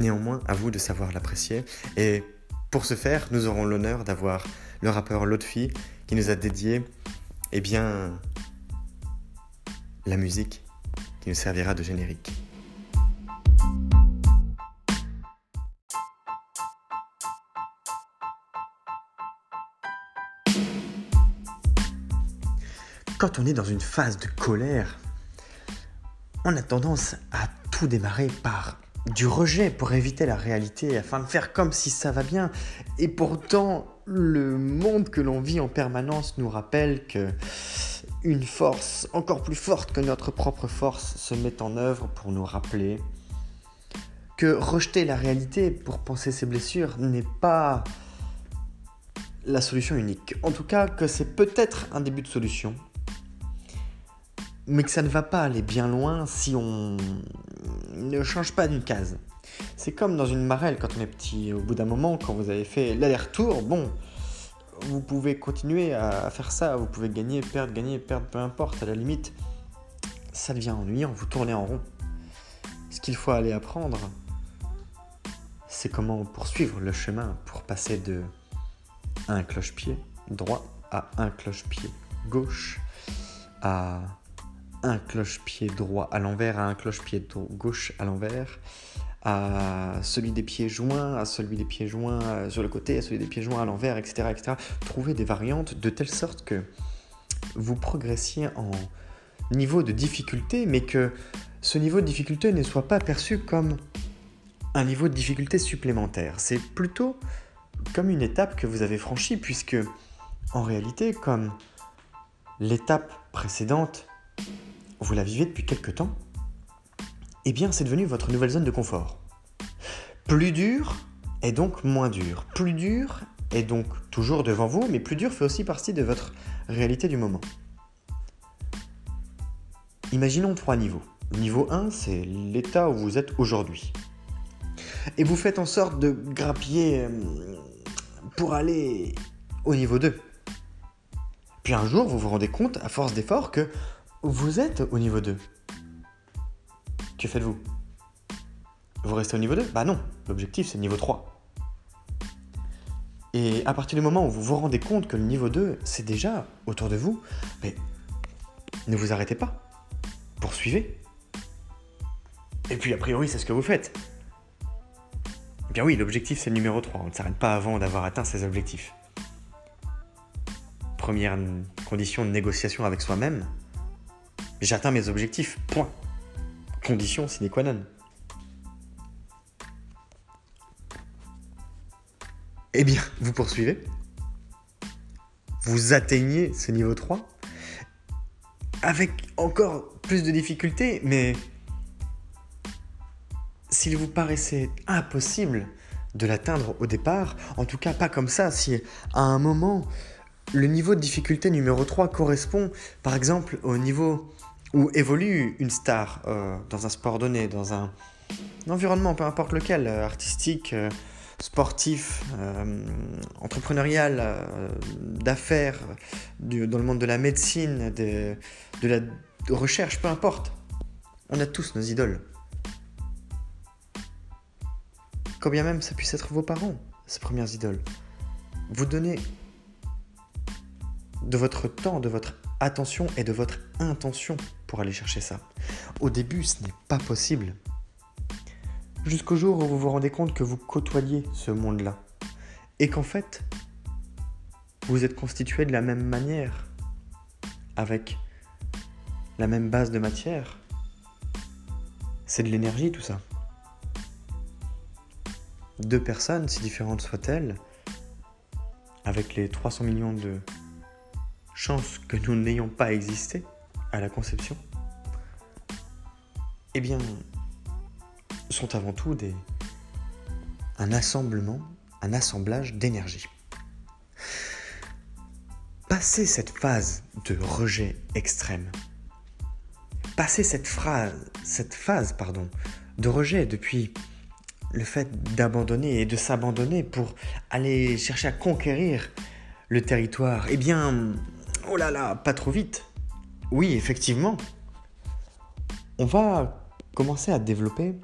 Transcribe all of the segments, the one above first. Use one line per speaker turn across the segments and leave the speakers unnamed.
Néanmoins, à vous de savoir l'apprécier. Et pour ce faire, nous aurons l'honneur d'avoir le rappeur Lotfi qui nous a dédié eh bien, la musique qui nous servira de générique. Quand on est dans une phase de colère, on a tendance à tout démarrer par du rejet pour éviter la réalité afin de faire comme si ça va bien. Et pourtant, le monde que l'on vit en permanence nous rappelle que une force encore plus forte que notre propre force se met en œuvre pour nous rappeler que rejeter la réalité pour penser ses blessures n'est pas la solution unique. En tout cas, que c'est peut-être un début de solution, mais que ça ne va pas aller bien loin si on ne change pas d'une case. C'est comme dans une marelle quand on est petit. Au bout d'un moment, quand vous avez fait l'aller-retour, bon, vous pouvez continuer à faire ça. Vous pouvez gagner, perdre, gagner, perdre, peu importe. À la limite, ça devient ennuyant. Vous tournez en rond. Ce qu'il faut aller apprendre, c'est comment poursuivre le chemin pour passer de un cloche-pied droit à un cloche-pied gauche à un cloche-pied droit à l'envers à un cloche-pied gauche à l'envers, à celui des pieds joints, à celui des pieds joints euh, sur le côté, à celui des pieds joints à l'envers, etc., etc. Des variantes de telle sorte que vous progressiez en niveau de difficulté, mais que ce niveau de difficulté ne soit pas perçu comme un niveau de difficulté supplémentaire. C'est plutôt comme une étape que vous avez franchie, puisque en réalité, comme l'étape précédente vous la vivez depuis quelque temps, eh bien c'est devenu votre nouvelle zone de confort. Plus dur est donc moins dur. Plus dur est donc toujours devant vous, mais plus dur fait aussi partie de votre réalité du moment. Imaginons trois niveaux. Niveau 1, c'est l'état où vous êtes aujourd'hui. Et vous faites en sorte de grappiller euh, pour aller au niveau 2. Puis un jour, vous vous rendez compte, à force d'efforts, que vous êtes au niveau 2. Que faites-vous? Vous restez au niveau 2 Bah non, l'objectif c'est le niveau 3. Et à partir du moment où vous vous rendez compte que le niveau 2 c'est déjà autour de vous, mais ne vous arrêtez pas. Poursuivez. Et puis a priori c'est ce que vous faites. Eh bien oui, l'objectif c'est le numéro 3. On ne s'arrête pas avant d'avoir atteint ses objectifs. Première condition de négociation avec soi-même, J'atteins mes objectifs. Point. Condition sine qua non. Eh bien, vous poursuivez. Vous atteignez ce niveau 3 avec encore plus de difficultés, mais s'il vous paraissait impossible de l'atteindre au départ, en tout cas pas comme ça, si à un moment le niveau de difficulté numéro 3 correspond par exemple au niveau où évolue une star euh, dans un sport donné, dans un, environnement, peu importe lequel, euh, artistique, euh, sportif, entrepreneurial, d'affaires, dans le monde de la médecine, de, de la recherche, peu importe. On a tous nos idoles. Quand bien même ça puisse être vos parents, ces premières idoles. Vous donnez de votre temps, de votre attention et de votre intention pour aller chercher ça. Au début, ce n'est pas possible. Jusqu'au jour où vous vous rendez compte que vous côtoyez ce monde-là. Et qu'en fait, vous êtes constitué de la même manière, avec la même base de matière. C'est de l'énergie tout ça. Deux personnes, si différentes soient-elles, avec les 300 millions de chances que nous n'ayons pas existé à la conception, eh bien, sont avant tout des, un assemblement, un assemblage d'énergie. Passer cette phase de rejet extrême, passer cette phrase, cette phase pardon, de rejet depuis le fait d'abandonner et de s'abandonner pour aller chercher à conquérir le territoire, eh bien, oh là là, pas trop vite. Oui, effectivement, on va commencer à développer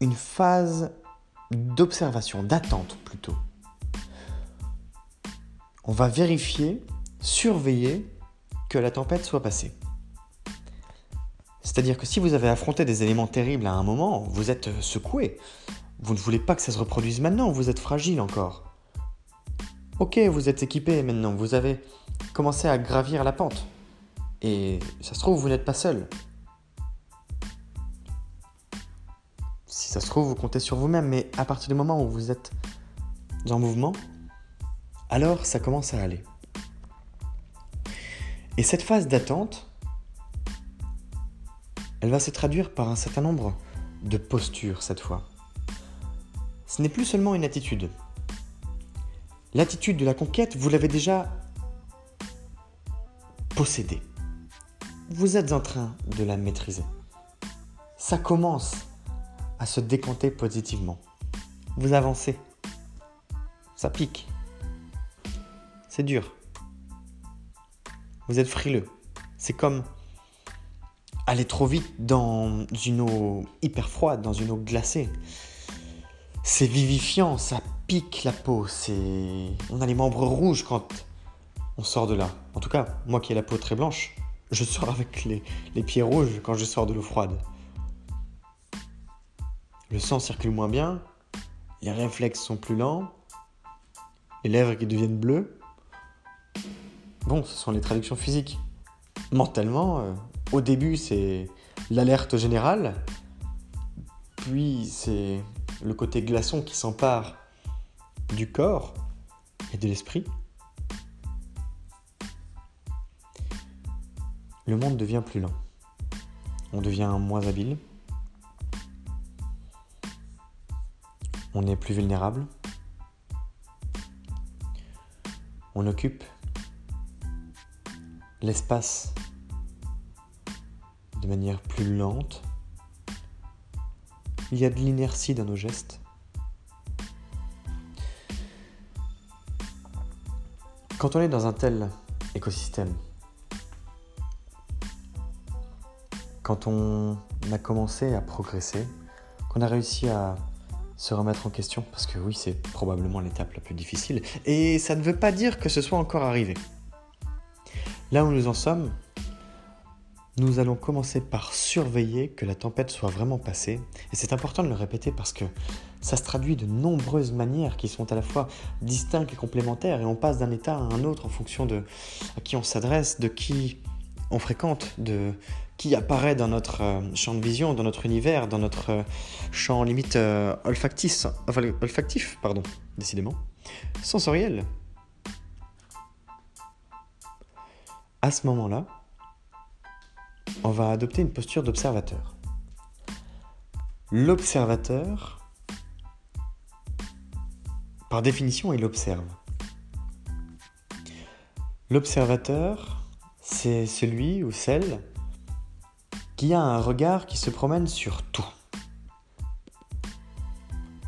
une phase d'observation, d'attente plutôt. On va vérifier, surveiller que la tempête soit passée. C'est-à-dire que si vous avez affronté des éléments terribles à un moment, vous êtes secoué. Vous ne voulez pas que ça se reproduise maintenant, vous êtes fragile encore. Ok, vous êtes équipé maintenant, vous avez commencé à gravir la pente. Et ça se trouve, vous n'êtes pas seul. Si ça se trouve, vous comptez sur vous-même, mais à partir du moment où vous êtes en mouvement, alors ça commence à aller. Et cette phase d'attente, elle va se traduire par un certain nombre de postures cette fois. Ce n'est plus seulement une attitude, L'attitude de la conquête, vous l'avez déjà possédée. Vous êtes en train de la maîtriser. Ça commence à se décanter positivement. Vous avancez. Ça pique. C'est dur. Vous êtes frileux. C'est comme aller trop vite dans une eau hyper froide, dans une eau glacée. C'est vivifiant, ça pique la peau. On a les membres rouges quand on sort de là. En tout cas, moi qui ai la peau très blanche, je sors avec les, pieds rouges quand je sors de l'eau froide. Le sang circule moins bien, les réflexes sont plus lents, les lèvres qui deviennent bleues. Bon, ce sont les traductions physiques. Mentalement, euh, au début, c'est l'alerte générale, puis c'est le côté glaçon qui s'empare du corps et de l'esprit, le monde devient plus lent. On devient moins habile. On est plus vulnérable. On occupe l'espace de manière plus lente. Il y a de l'inertie dans nos gestes. Quand on est dans un tel écosystème, quand on a commencé à progresser, qu'on a réussi à se remettre en question, parce que oui, c'est probablement l'étape la plus difficile, et ça ne veut pas dire que ce soit encore arrivé. Là où nous en sommes, nous allons commencer par surveiller que la tempête soit vraiment passée, et c'est important de le répéter parce que ça se traduit de nombreuses manières qui sont à la fois distinctes et complémentaires, et on passe d'un état à un autre en fonction de à qui on s'adresse, de qui on fréquente, de qui apparaît dans notre euh, champ de vision, dans notre univers, dans notre euh, champ limite euh, olfactif, olfactif, pardon, décidément, sensoriel. À ce moment-là, on va adopter une posture d'observateur. L'observateur par définition, il observe. L'observateur, c'est celui ou celle qui a un regard qui se promène sur tout.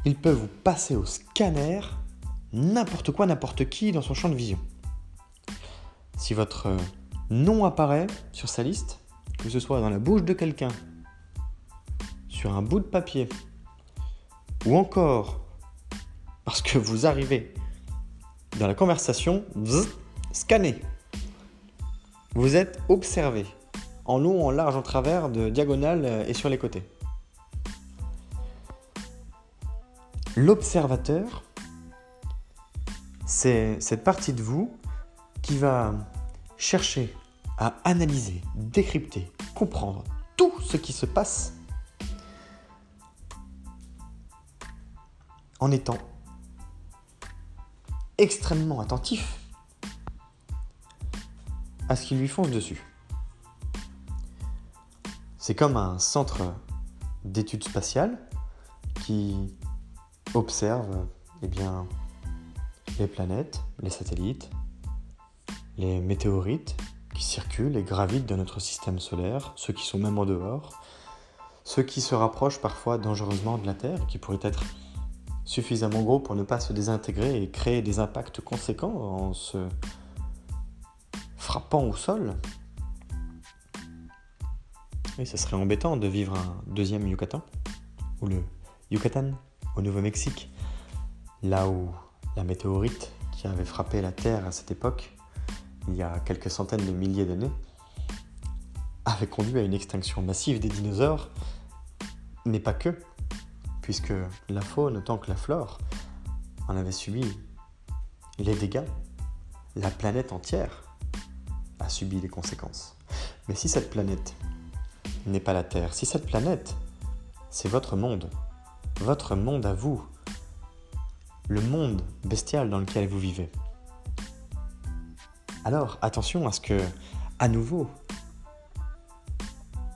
Il peut vous passer au scanner n'importe quoi, n'importe qui dans son champ de vision. Si votre nom apparaît sur sa liste, que ce soit dans la bouche de quelqu'un, sur un bout de papier, ou encore parce que vous arrivez dans la conversation, scanné. Vous êtes observé, en long, en large, en travers, de diagonale euh, et sur les côtés. L'observateur, c'est cette partie de vous qui va chercher à analyser, décrypter, comprendre tout ce qui se passe en étant extrêmement attentif à ce qui lui fonce dessus. C'est comme un centre d'études spatiales qui observe eh bien, les planètes, les satellites, les météorites qui circulent et gravitent dans notre système solaire, ceux qui sont même en dehors, ceux qui se rapprochent parfois dangereusement de la Terre, qui pourraient être suffisamment gros pour ne pas se désintégrer et créer des impacts conséquents en se frappant au sol. Et ça serait embêtant de vivre un deuxième Yucatan, ou le Yucatan au Nouveau-Mexique, là où la météorite qui avait frappé la Terre à cette époque, il y a quelques centaines de milliers d'années, avait conduit à une extinction massive des dinosaures, mais pas que puisque la faune autant que la flore en avait subi les dégâts. La planète entière a subi les conséquences. Mais si cette planète n'est pas la Terre, si cette planète, c'est votre monde, votre monde à vous, le monde bestial dans lequel vous vivez, alors attention à ce que, à nouveau,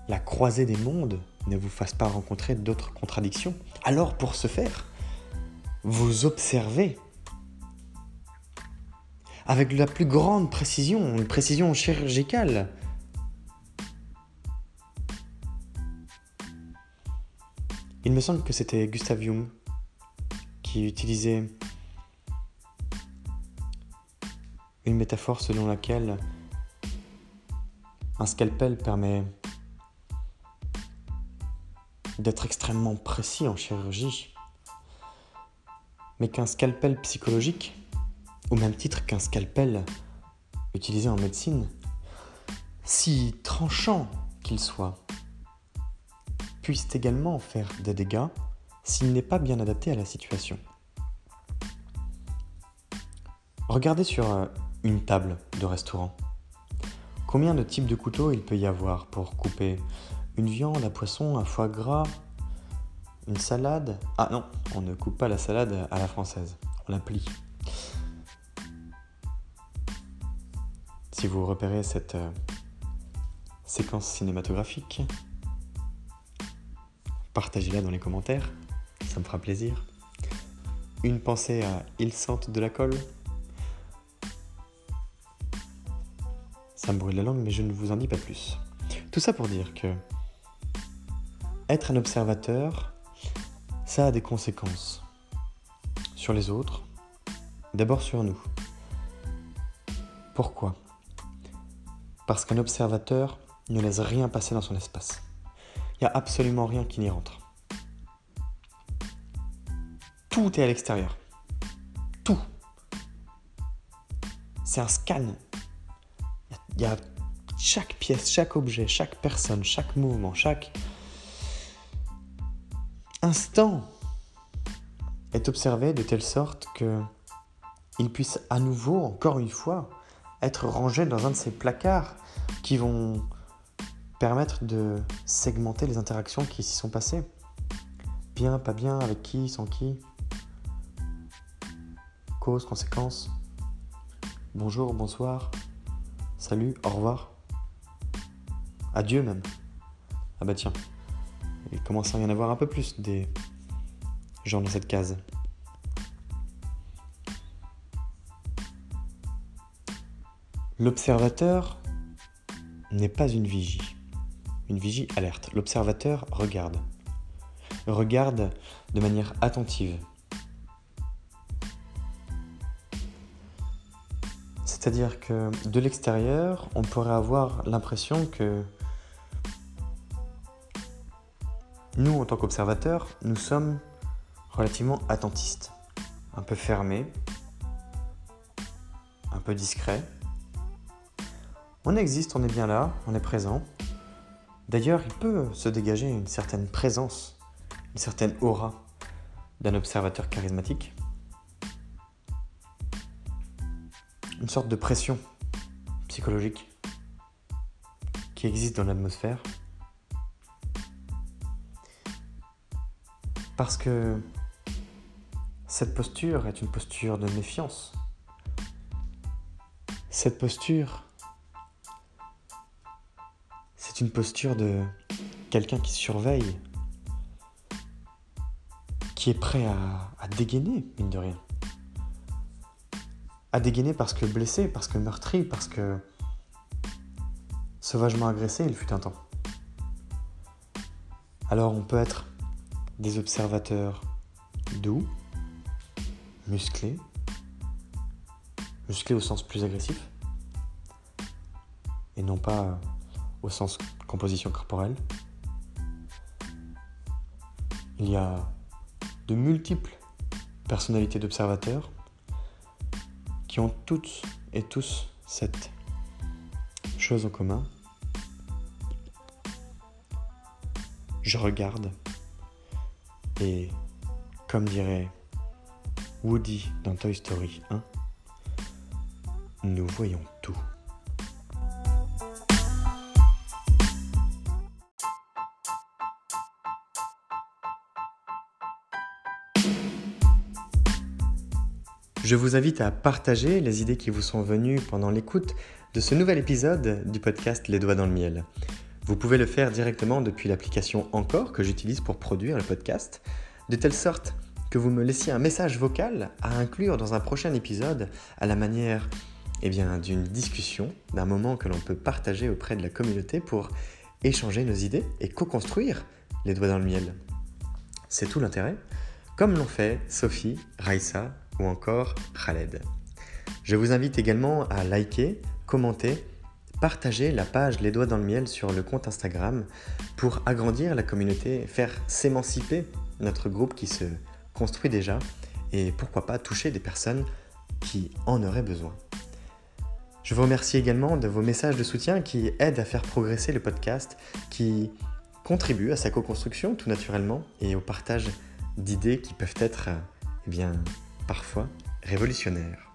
la croisée des mondes ne vous fasse pas rencontrer d'autres contradictions. Alors pour ce faire, vous observez avec la plus grande précision, une précision chirurgicale. Il me semble que c'était Gustav Jung qui utilisait une métaphore selon laquelle un scalpel permet d'être extrêmement précis en chirurgie, mais qu'un scalpel psychologique, au même titre qu'un scalpel utilisé en médecine, si tranchant qu'il soit, puisse également faire des dégâts s'il n'est pas bien adapté à la situation. Regardez sur euh, une table de restaurant. Combien de types de couteaux il peut y avoir pour couper une viande, un poisson, un foie gras, une salade? Ah non, on ne coupe pas la salade à la française, on la plie. Si vous repérez cette euh, séquence cinématographique, partagez-la dans les commentaires, ça me fera plaisir. Une pensée à Ils sentent de la colle. Ça me brûle la langue, mais je ne vous en dis pas plus. Tout ça pour dire que être un observateur, ça a des conséquences sur les autres, d'abord sur nous. Pourquoi? Parce qu'un observateur ne laisse rien passer dans son espace. Il n'y a absolument rien qui n'y rentre. Tout est à l'extérieur. Tout. C'est un scan. Chaque pièce, chaque objet, chaque personne, chaque mouvement, chaque instant est observé de telle sorte que il puisse à nouveau, encore une fois, être rangé dans un de ces placards qui vont permettre de segmenter les interactions qui s'y sont passées. Bien, pas bien, avec qui, sans qui. Cause, conséquence. Bonjour, bonsoir. Salut, au revoir. Adieu même. Ah bah tiens. Il commence à y en avoir un peu plus des gens dans cette case. L'observateur n'est pas une vigie. Une vigie alerte. L'observateur regarde. Regarde de manière attentive. C'est-à-dire que de l'extérieur, on pourrait avoir l'impression que Nous, en tant qu'observateurs, nous sommes relativement attentistes, un peu fermés, un peu discrets, On existe, on est bien là, on est présent. D'ailleurs, il peut se dégager une certaine présence, une certaine aura d'un observateur charismatique. Une sorte de pression psychologique qui existe dans l'atmosphère. Parce que cette posture est une posture de méfiance. Cette posture, c'est une posture de quelqu'un qui surveille, qui est prêt à, dégainer, mine de rien. À dégainer parce que blessé, parce que meurtri, parce que sauvagement agressé, il fut un temps. Alors on peut être des observateurs doux, musclés, musclés au sens plus agressif, et non pas au sens composition corporelle. Il y a de multiples personnalités d'observateurs qui ont toutes et tous cette chose en commun. Je regarde et, comme dirait Woody dans Toy Story 1, nous voyons Je vous invite à partager les idées qui vous sont venues pendant l'écoute de ce nouvel épisode du podcast Les doigts dans le miel. Vous pouvez le faire directement depuis l'application Encore que j'utilise pour produire le podcast, de telle sorte que vous me laissiez un message vocal à inclure dans un prochain épisode à la manière eh d'une discussion, d'un moment que l'on peut partager auprès de la communauté pour échanger nos idées et co-construire les doigts dans le miel. C'est tout l'intérêt, comme l'ont fait Sophie, Raissa ou encore Khaled. Je vous invite également à liker, commenter, partager la page Les Doigts dans le Miel sur le compte Instagram pour agrandir la communauté, faire s'émanciper notre groupe qui se construit déjà et pourquoi pas toucher des personnes qui en auraient besoin. Je vous remercie également de vos messages de soutien qui aident à faire progresser le podcast, qui contribuent à sa co-construction tout naturellement et au partage d'idées qui peuvent être eh bien, parfois révolutionnaire.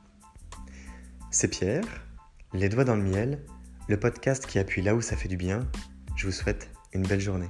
C'est Pierre, Les Doigts dans le Miel, le podcast qui appuie là où ça fait du bien. Je vous souhaite une belle journée.